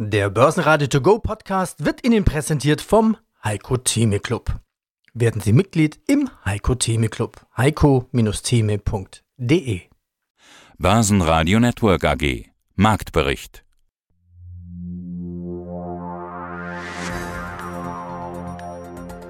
Der Börsenradio To Go Podcast wird Ihnen präsentiert vom Heiko Theme Club. Werden Sie Mitglied im Heiko Theme Club. heiko-theme.de Börsenradio Network AG Marktbericht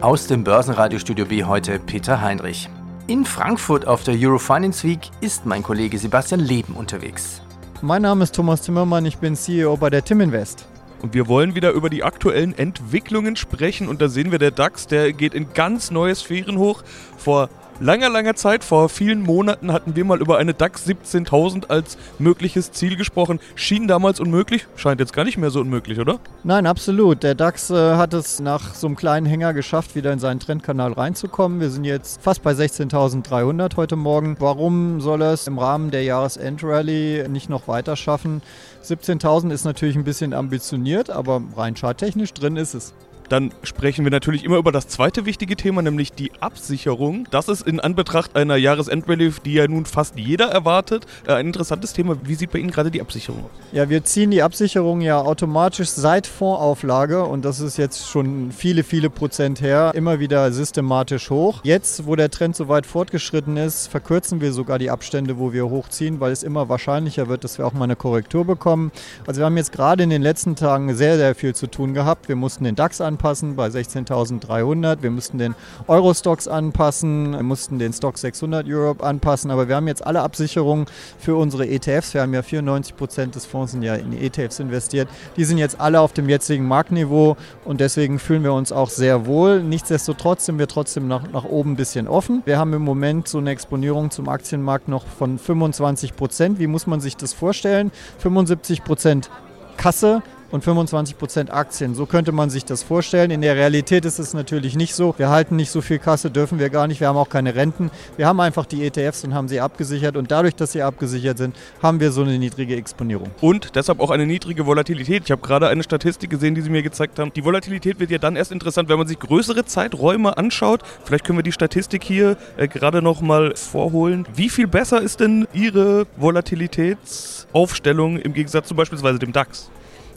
Aus dem Börsenradiostudio B heute Peter Heinrich. In Frankfurt auf der Eurofinance Week ist mein Kollege Sebastian Leben unterwegs. Mein Name ist Thomas Zimmermann, ich bin CEO bei der Tim Invest. Und wir wollen wieder über die aktuellen Entwicklungen sprechen. Und da sehen wir, der DAX, der geht in ganz neue Sphären hoch. Vor langer, langer Zeit, vor vielen Monaten, hatten wir mal über eine DAX 17.000 als mögliches Ziel gesprochen. Schien damals unmöglich, scheint jetzt gar nicht mehr so unmöglich, oder? Nein, absolut. Der DAX äh, hat es nach so einem kleinen Hänger geschafft, wieder in seinen Trendkanal reinzukommen. Wir sind jetzt fast bei 16.300 heute Morgen. Warum soll es im Rahmen der Jahresendrallye nicht noch weiter schaffen? 17.000 ist natürlich ein bisschen ambitioniert, aber rein charttechnisch drin ist es. Dann sprechen wir natürlich immer über das zweite wichtige Thema, nämlich die Absicherung. Das ist in Anbetracht einer Jahresendrallye, die ja nun fast jeder erwartet, äh, ein interessantes Thema. Wie sieht bei Ihnen gerade die Absicherung aus? Ja, wir ziehen die Absicherung ja automatisch seit Fondsauflage und das ist jetzt schon viele, viele Prozent her, immer wieder systematisch hoch. Jetzt, wo der Trend so weit fortgeschritten ist, verkürzen wir sogar die Abstände, wo wir hochziehen, weil es immer wahrscheinlicher wird, dass wir auch mal eine Korrektur bekommen. Also wir haben jetzt gerade in den letzten Tagen sehr, sehr viel zu tun gehabt. Wir mussten den DAX an anpassen bei 16.300. Wir mussten den Euro-Stocks anpassen, wir mussten den Stock 600 Europe anpassen, aber wir haben jetzt alle Absicherungen für unsere ETFs. Wir haben ja 94 Prozent des Fonds sind ja in ETFs investiert. Die sind jetzt alle auf dem jetzigen Marktniveau und deswegen fühlen wir uns auch sehr wohl. Nichtsdestotrotz sind wir trotzdem nach, nach oben ein bisschen offen. Wir haben im Moment so eine Exponierung zum Aktienmarkt noch von 25 Prozent. Wie muss man sich das vorstellen? 75 Prozent Kasse, und 25% Aktien. So könnte man sich das vorstellen. In der Realität ist es natürlich nicht so. Wir halten nicht so viel Kasse, dürfen wir gar nicht. Wir haben auch keine Renten. Wir haben einfach die ETFs und haben sie abgesichert. Und dadurch, dass sie abgesichert sind, haben wir so eine niedrige Exponierung. Und deshalb auch eine niedrige Volatilität. Ich habe gerade eine Statistik gesehen, die Sie mir gezeigt haben. Die Volatilität wird ja dann erst interessant, wenn man sich größere Zeiträume anschaut. Vielleicht können wir die Statistik hier äh, gerade noch mal vorholen. Wie viel besser ist denn Ihre Volatilitätsaufstellung im Gegensatz zum beispielsweise dem DAX?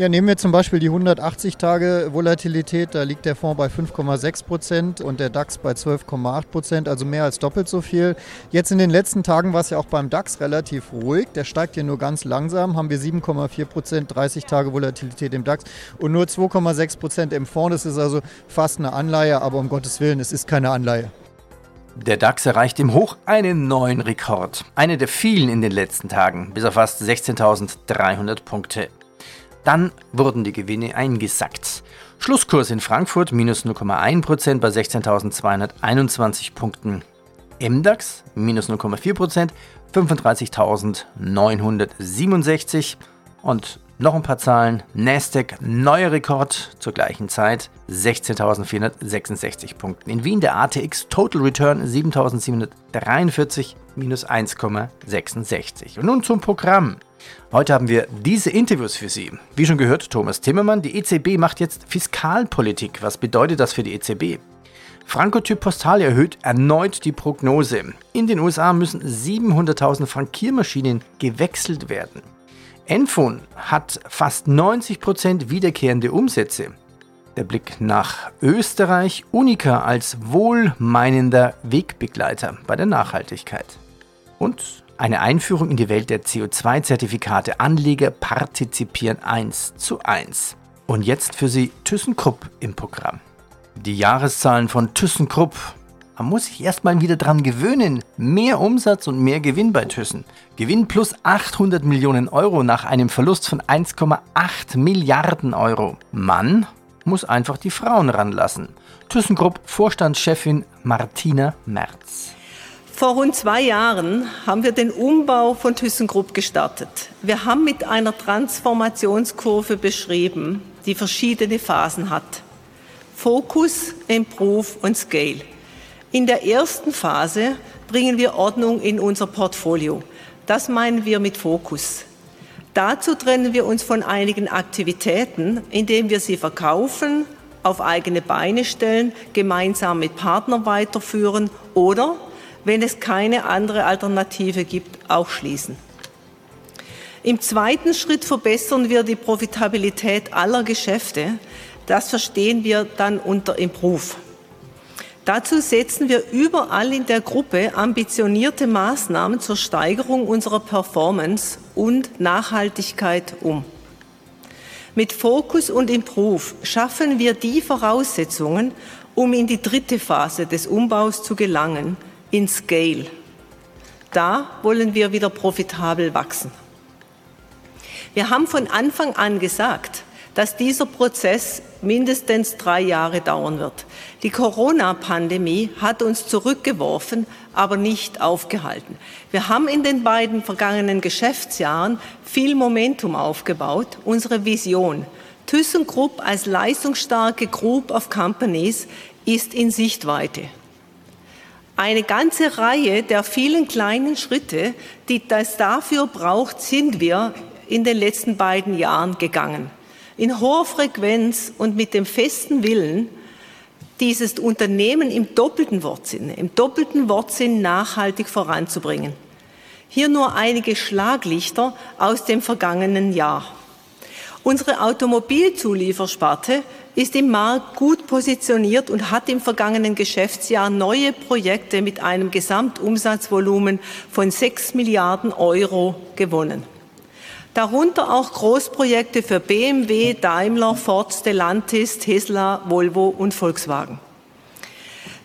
Ja, nehmen wir zum Beispiel die 180 Tage Volatilität, da liegt der Fonds bei 5,6 Prozent und der DAX bei 12,8 Prozent, also mehr als doppelt so viel. Jetzt in den letzten Tagen war es ja auch beim DAX relativ ruhig, der steigt hier nur ganz langsam, haben wir 7,4 Prozent 30 Tage Volatilität im DAX und nur 2,6 Prozent im Fonds. Das ist also fast eine Anleihe, aber um Gottes Willen, es ist keine Anleihe. Der DAX erreicht im Hoch einen neuen Rekord. Eine der vielen in den letzten Tagen, bis auf fast 16.300 Punkte. Dann wurden die Gewinne eingesackt. Schlusskurs in Frankfurt minus 0,1% bei 16.221 Punkten. MDAX minus 0,4%, 35.967 und noch ein paar Zahlen. Nasdaq neuer Rekord zur gleichen Zeit 16.466 Punkten. In Wien der ATX Total Return 7.743 minus 1,66. Und nun zum Programm. Heute haben wir diese Interviews für Sie. Wie schon gehört, Thomas Timmermann, die EZB macht jetzt Fiskalpolitik. Was bedeutet das für die EZB? Frankotyp Postal erhöht erneut die Prognose. In den USA müssen 700.000 Frankiermaschinen gewechselt werden. Enphone hat fast 90% wiederkehrende Umsätze. Der Blick nach Österreich, Unica als wohlmeinender Wegbegleiter bei der Nachhaltigkeit. Und eine Einführung in die Welt der CO2-Zertifikate. Anleger partizipieren 1 zu 1. Und jetzt für Sie ThyssenKrupp im Programm. Die Jahreszahlen von ThyssenKrupp. Man muss sich erstmal wieder dran gewöhnen. Mehr Umsatz und mehr Gewinn bei Thyssen. Gewinn plus 800 Millionen Euro nach einem Verlust von 1,8 Milliarden Euro. Mann muss einfach die Frauen ranlassen. ThyssenKrupp Vorstandschefin Martina Merz. Vor rund zwei Jahren haben wir den Umbau von ThyssenKrupp gestartet. Wir haben mit einer Transformationskurve beschrieben, die verschiedene Phasen hat. Focus, Improve und Scale. In der ersten Phase bringen wir Ordnung in unser Portfolio. Das meinen wir mit Fokus. Dazu trennen wir uns von einigen Aktivitäten, indem wir sie verkaufen, auf eigene Beine stellen, gemeinsam mit Partnern weiterführen oder wenn es keine andere Alternative gibt, auch schließen. Im zweiten Schritt verbessern wir die Profitabilität aller Geschäfte. Das verstehen wir dann unter Improve. Dazu setzen wir überall in der Gruppe ambitionierte Maßnahmen zur Steigerung unserer Performance und Nachhaltigkeit um. Mit Fokus und Improve schaffen wir die Voraussetzungen, um in die dritte Phase des Umbaus zu gelangen, in Scale. Da wollen wir wieder profitabel wachsen. Wir haben von Anfang an gesagt, dass dieser Prozess mindestens drei Jahre dauern wird. Die Corona-Pandemie hat uns zurückgeworfen, aber nicht aufgehalten. Wir haben in den beiden vergangenen Geschäftsjahren viel Momentum aufgebaut. Unsere Vision, ThyssenKrupp als leistungsstarke Group of Companies, ist in Sichtweite. Eine ganze Reihe der vielen kleinen Schritte, die das dafür braucht, sind wir in den letzten beiden Jahren gegangen in hoher Frequenz und mit dem festen Willen, dieses Unternehmen im doppelten Wortsinn, im doppelten Wortsinn nachhaltig voranzubringen. Hier nur einige Schlaglichter aus dem vergangenen Jahr. Unsere Automobilzuliefersparte ist im Markt gut positioniert und hat im vergangenen Geschäftsjahr neue Projekte mit einem Gesamtumsatzvolumen von 6 Milliarden Euro gewonnen darunter auch Großprojekte für BMW, Daimler, Ford, Stellantis, Tesla, Volvo und Volkswagen.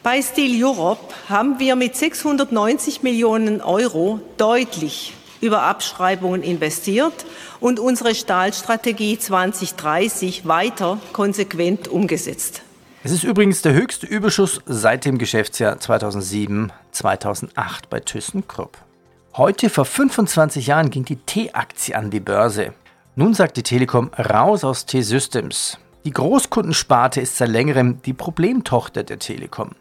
Bei Steel Europe haben wir mit 690 Millionen Euro deutlich über Abschreibungen investiert und unsere Stahlstrategie 2030 weiter konsequent umgesetzt. Es ist übrigens der höchste Überschuss seit dem Geschäftsjahr 2007-2008 bei ThyssenKrupp. Heute vor 25 Jahren ging die T-Aktie an die Börse. Nun sagt die Telekom raus aus T-Systems. Die Großkundensparte ist seit längerem die Problemtochter der Telekom.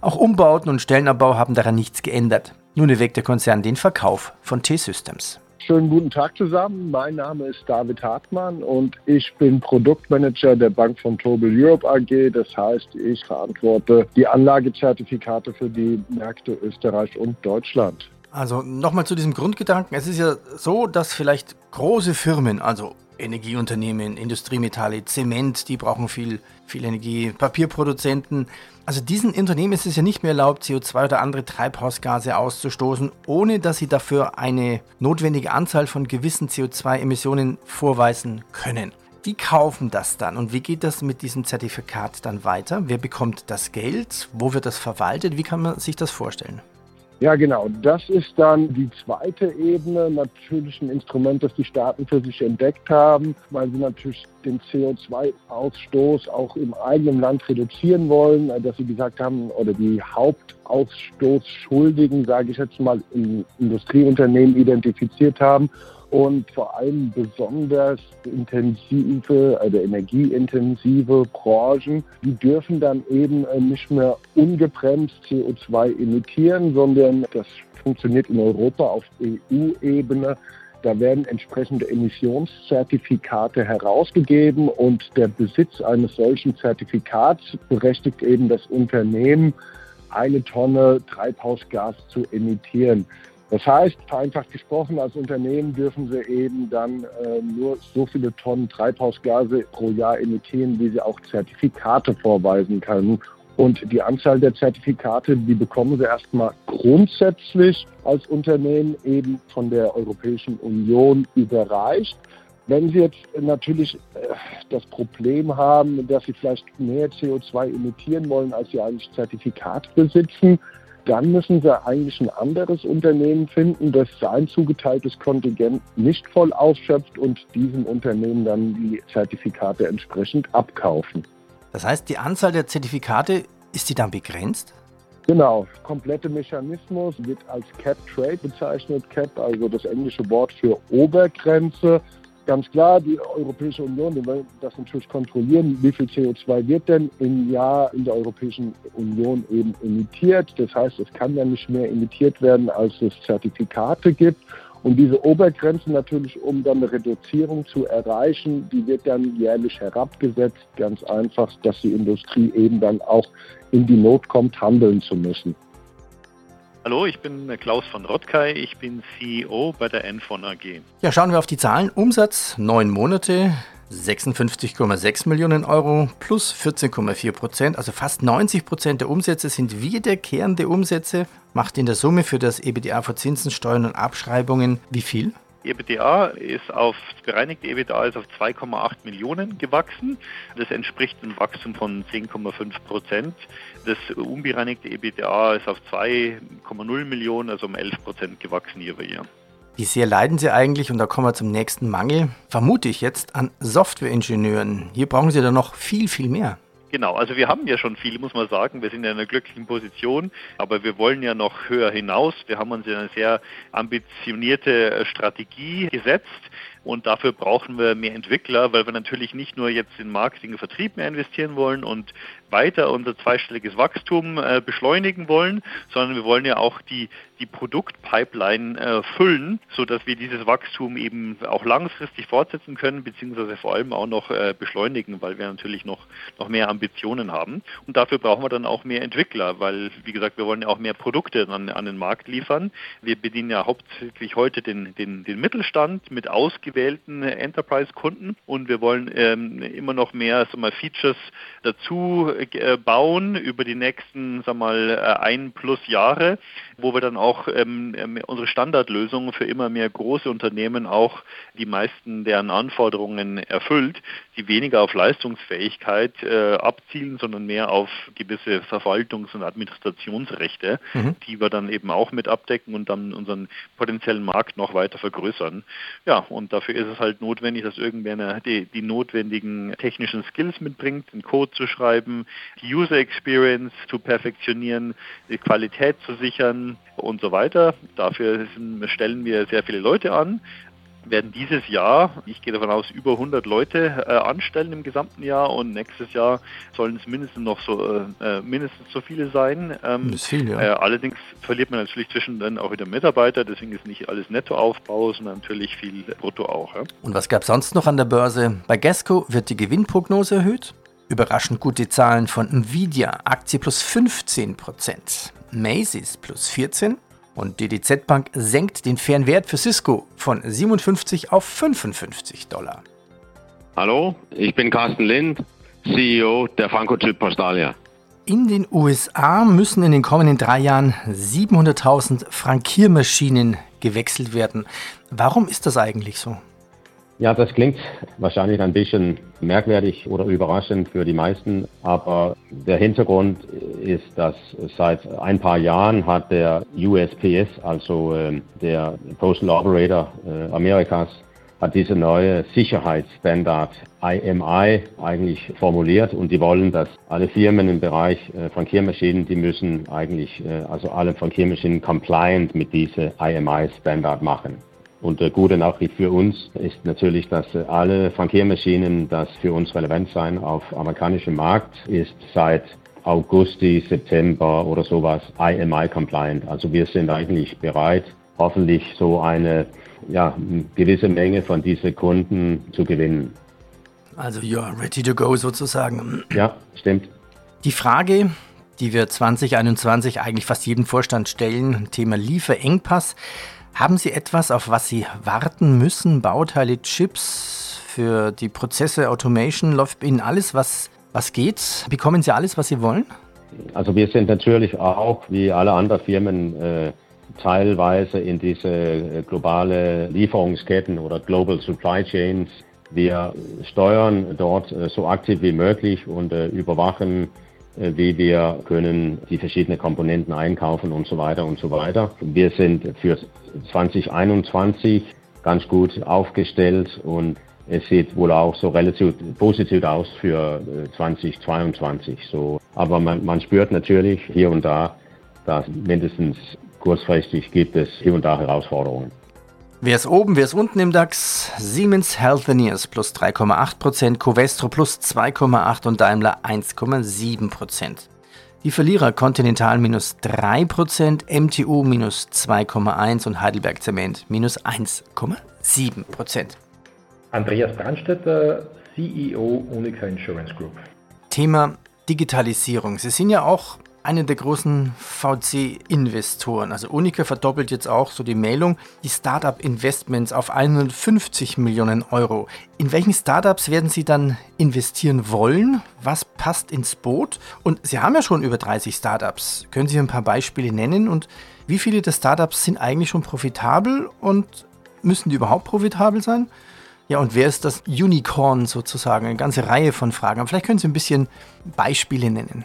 Auch Umbauten und Stellenabbau haben daran nichts geändert. Nun erwägt der Konzern den Verkauf von T-Systems. Schönen guten Tag zusammen. Mein Name ist David Hartmann und ich bin Produktmanager der Bank von Tobel Europe AG. Das heißt, ich verantworte die Anlagezertifikate für die Märkte Österreich und Deutschland. Also nochmal zu diesem Grundgedanken. Es ist ja so, dass vielleicht große Firmen, also Energieunternehmen, Industriemetalle, Zement, die brauchen viel, viel Energie, Papierproduzenten. Also diesen Unternehmen ist es ja nicht mehr erlaubt, CO2 oder andere Treibhausgase auszustoßen, ohne dass sie dafür eine notwendige Anzahl von gewissen CO2-Emissionen vorweisen können. Die kaufen das dann und wie geht das mit diesem Zertifikat dann weiter? Wer bekommt das Geld? Wo wird das verwaltet? Wie kann man sich das vorstellen? Ja, genau. Das ist dann die zweite Ebene, natürlich ein Instrument, das die Staaten für sich entdeckt haben, weil sie natürlich den CO2-Ausstoß auch im eigenen Land reduzieren wollen, dass sie gesagt haben, oder die Hauptausstoßschuldigen, sage ich jetzt mal, in Industrieunternehmen identifiziert haben und vor allem besonders intensive, also energieintensive Branchen, die dürfen dann eben äh, nicht mehr ungebremst CO2 emittieren, sondern das funktioniert in Europa auf EU-Ebene. Da werden entsprechende Emissionszertifikate herausgegeben und der Besitz eines solchen Zertifikats berechtigt eben das Unternehmen, eine Tonne Treibhausgas zu emittieren. Das heißt, vereinfacht gesprochen, als Unternehmen dürfen sie eben dann äh, nur so viele Tonnen Treibhausgase pro Jahr emittieren, wie sie auch Zertifikate vorweisen können. Und die Anzahl der Zertifikate, die bekommen sie erstmal grundsätzlich als Unternehmen eben von der Europäischen Union überreicht. Wenn Sie jetzt natürlich äh, das Problem haben, dass Sie vielleicht mehr CO2 emittieren wollen, als Sie eigentlich Zertifikat besitzen, dann müssen sie eigentlich ein anderes Unternehmen finden, das sein zugeteiltes Kontingent nicht voll ausschöpft und diesem Unternehmen dann die Zertifikate entsprechend abkaufen. Das heißt, die Anzahl der Zertifikate, ist die dann begrenzt? Genau, komplette Mechanismus wird als Cap Trade bezeichnet. Cap, also das englische Wort für Obergrenze. Ganz klar, die Europäische Union, die will das natürlich kontrollieren, wie viel CO2 wird denn im Jahr in der Europäischen Union eben emittiert. Das heißt, es kann ja nicht mehr emittiert werden, als es Zertifikate gibt. Und diese Obergrenze natürlich, um dann eine Reduzierung zu erreichen, die wird dann jährlich herabgesetzt. Ganz einfach, dass die Industrie eben dann auch in die Not kommt, handeln zu müssen. Hallo, ich bin Klaus von Rottkay, ich bin CEO bei der Enfon AG. Ja, schauen wir auf die Zahlen. Umsatz neun Monate, 56,6 Millionen Euro plus 14,4 Prozent, also fast 90 Prozent der Umsätze sind wiederkehrende Umsätze, macht in der Summe für das EBDA vor Zinsen, Steuern und Abschreibungen wie viel? EBITDA ist auf, bereinigte EBITDA ist auf 2,8 Millionen gewachsen. Das entspricht einem Wachstum von 10,5 Prozent. Das unbereinigte EBITDA ist auf 2,0 Millionen, also um 11 Prozent gewachsen hier bei ihr. Wie sehr leiden Sie eigentlich, und da kommen wir zum nächsten Mangel, vermute ich jetzt, an Softwareingenieuren. Hier brauchen Sie da noch viel, viel mehr. Genau, also wir haben ja schon viel, muss man sagen. Wir sind in einer glücklichen Position, aber wir wollen ja noch höher hinaus. Wir haben uns in eine sehr ambitionierte Strategie gesetzt und dafür brauchen wir mehr Entwickler, weil wir natürlich nicht nur jetzt in Marketing und Vertrieb mehr investieren wollen und weiter unser zweistelliges Wachstum äh, beschleunigen wollen, sondern wir wollen ja auch die, die Produktpipeline äh, füllen, sodass wir dieses Wachstum eben auch langfristig fortsetzen können, beziehungsweise vor allem auch noch äh, beschleunigen, weil wir natürlich noch, noch mehr Ambitionen haben. Und dafür brauchen wir dann auch mehr Entwickler, weil, wie gesagt, wir wollen ja auch mehr Produkte an, an den Markt liefern. Wir bedienen ja hauptsächlich heute den, den, den Mittelstand mit ausgewählten Enterprise-Kunden und wir wollen ähm, immer noch mehr mal, Features dazu äh, bauen über die nächsten, sag mal, äh, ein plus Jahre, wo wir dann auch ähm, ähm, unsere Standardlösungen für immer mehr große Unternehmen auch die meisten deren Anforderungen erfüllt, die weniger auf Leistungsfähigkeit äh, abzielen, sondern mehr auf gewisse Verwaltungs- und Administrationsrechte, mhm. die wir dann eben auch mit abdecken und dann unseren potenziellen Markt noch weiter vergrößern. Ja, und dafür ist es halt notwendig, dass irgendwer die, die notwendigen technischen Skills mitbringt, den Code zu schreiben, die User Experience zu perfektionieren, die Qualität zu sichern und so weiter. Dafür stellen wir sehr viele Leute an werden dieses Jahr, ich gehe davon aus, über 100 Leute äh, anstellen im gesamten Jahr und nächstes Jahr sollen es mindestens noch so äh, äh mindestens so viele sein. Ähm, das ist viel, ja. Äh, allerdings verliert man natürlich zwischendrin auch wieder Mitarbeiter, deswegen ist nicht alles Nettoaufbau, sondern natürlich viel Brutto auch. Ja. Und was gab es sonst noch an der Börse? Bei Gasco wird die Gewinnprognose erhöht. Überraschend gute Zahlen von Nvidia, Aktie plus 15% Macy's plus 14 und DDZ Bank senkt den fairen Wert für Cisco von 57 auf 55 Dollar. Hallo, ich bin Carsten Lind, CEO der Franco-Chip Postalia. In den USA müssen in den kommenden drei Jahren 700.000 Frankiermaschinen gewechselt werden. Warum ist das eigentlich so? Ja, das klingt wahrscheinlich ein bisschen merkwürdig oder überraschend für die meisten, aber der Hintergrund ist, dass seit ein paar Jahren hat der USPS, also äh, der Postal Operator äh, Amerikas, hat diese neue Sicherheitsstandard IMI eigentlich formuliert und die wollen, dass alle Firmen im Bereich äh, Frankiermaschinen, die müssen eigentlich, äh, also alle Frankiermaschinen compliant mit dieser IMI-Standard machen. Und eine gute Nachricht für uns ist natürlich, dass alle Frankiermaschinen, das für uns relevant sein auf amerikanischem Markt, ist seit August, September oder sowas IMI compliant. Also wir sind eigentlich bereit, hoffentlich so eine ja, gewisse Menge von diesen Kunden zu gewinnen. Also you're ready to go sozusagen. Ja, stimmt. Die Frage, die wir 2021 eigentlich fast jedem Vorstand stellen, Thema Lieferengpass. Haben Sie etwas, auf was Sie warten müssen? Bauteile, Chips für die Prozesse, Automation? Läuft Ihnen alles, was, was geht? Bekommen Sie alles, was Sie wollen? Also wir sind natürlich auch, wie alle anderen Firmen, äh, teilweise in diese äh, globale Lieferungsketten oder Global Supply Chains. Wir steuern dort äh, so aktiv wie möglich und überwachen wie wir können die verschiedenen Komponenten einkaufen und so weiter und so weiter. Wir sind für 2021 ganz gut aufgestellt und es sieht wohl auch so relativ positiv aus für 2022. Äh, so, aber man, man spürt natürlich hier und da, dass mindestens kurzfristig gibt es hier und da Herausforderungen. Wer ist oben, wer ist unten im DAX? Siemens Healthineers plus 3,8%, Covestro plus 2,8% und Daimler 1,7%. Die Verlierer Continental minus 3%, MTU minus 2,1% und Heidelberg Zement minus 1,7%. Andreas Brandstetter, CEO Unica Insurance Group. Thema Digitalisierung. Sie sind ja auch eine der großen VC-Investoren. Also Unica verdoppelt jetzt auch so die Meldung, die Startup-Investments auf 150 Millionen Euro. In welchen Startups werden Sie dann investieren wollen? Was passt ins Boot? Und Sie haben ja schon über 30 Startups. Können Sie ein paar Beispiele nennen? Und wie viele der Startups sind eigentlich schon profitabel und müssen die überhaupt profitabel sein? Ja, und wer ist das Unicorn sozusagen? Eine ganze Reihe von Fragen. Aber vielleicht können Sie ein bisschen Beispiele nennen.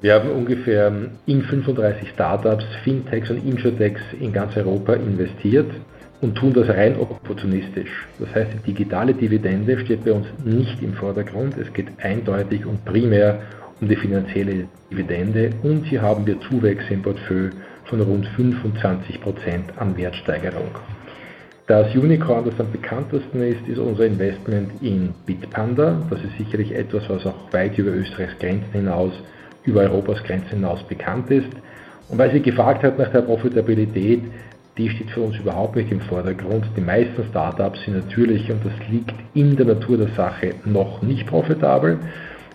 Wir haben ungefähr in 35 Startups, Fintechs und Insurtechs in ganz Europa investiert und tun das rein opportunistisch. Das heißt, die digitale Dividende steht bei uns nicht im Vordergrund. Es geht eindeutig und primär um die finanzielle Dividende und hier haben wir Zuwächse im Portfolio von rund 25 Prozent an Wertsteigerung. Das Unicorn, das am bekanntesten ist, ist unser Investment in Bitpanda. Das ist sicherlich etwas, was auch weit über Österreichs Grenzen hinaus, über Europas Grenzen hinaus bekannt ist. Und weil sie gefragt hat nach der Profitabilität, die steht für uns überhaupt nicht im Vordergrund. Die meisten Startups sind natürlich, und das liegt in der Natur der Sache, noch nicht profitabel,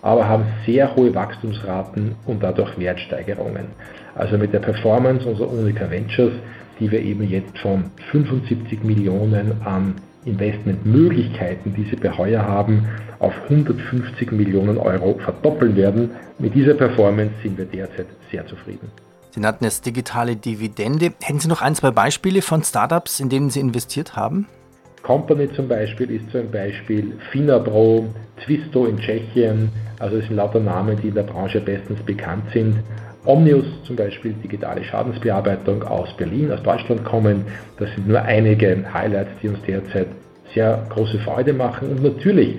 aber haben sehr hohe Wachstumsraten und dadurch Wertsteigerungen. Also mit der Performance unserer Unica Ventures die wir eben jetzt von 75 Millionen an Investmentmöglichkeiten, die sie bei Heuer haben, auf 150 Millionen Euro verdoppeln werden. Mit dieser Performance sind wir derzeit sehr zufrieden. Sie nannten es digitale Dividende. Hätten Sie noch ein, zwei Beispiele von Startups, in denen Sie investiert haben? Company zum Beispiel ist ein Beispiel, Finabro, Twisto in Tschechien, also es sind lauter Namen, die in der Branche bestens bekannt sind. Omnius zum Beispiel, digitale Schadensbearbeitung aus Berlin, aus Deutschland kommen. Das sind nur einige Highlights, die uns derzeit sehr große Freude machen. Und natürlich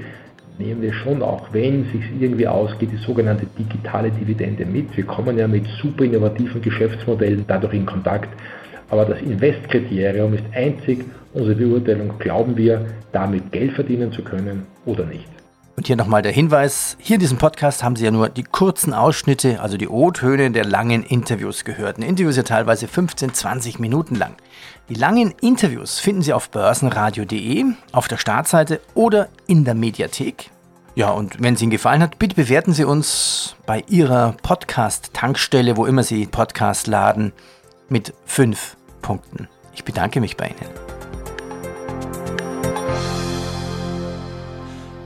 nehmen wir schon auch, wenn es sich irgendwie ausgeht, die sogenannte digitale Dividende mit. Wir kommen ja mit super innovativen Geschäftsmodellen dadurch in Kontakt. Aber das Investkriterium ist einzig unsere Beurteilung, glauben wir, damit Geld verdienen zu können oder nicht. Und hier nochmal der Hinweis, hier in diesem Podcast haben Sie ja nur die kurzen Ausschnitte, also die O-Töne der langen Interviews gehört. Ein Interview ist ja teilweise 15, 20 Minuten lang. Die langen Interviews finden Sie auf börsenradio.de, auf der Startseite oder in der Mediathek. Ja, und wenn es Ihnen gefallen hat, bitte bewerten Sie uns bei Ihrer Podcast-Tankstelle, wo immer Sie Podcast laden, mit fünf Punkten. Ich bedanke mich bei Ihnen.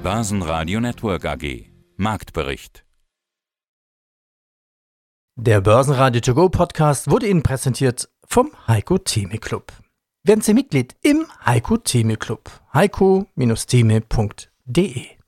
Börsenradio Network AG. Marktbericht. Der Börsenradio To Go Podcast wurde Ihnen präsentiert vom Heiko Theme Club. Werden Sie Mitglied im Heiko Theme Club. heiko-theme.de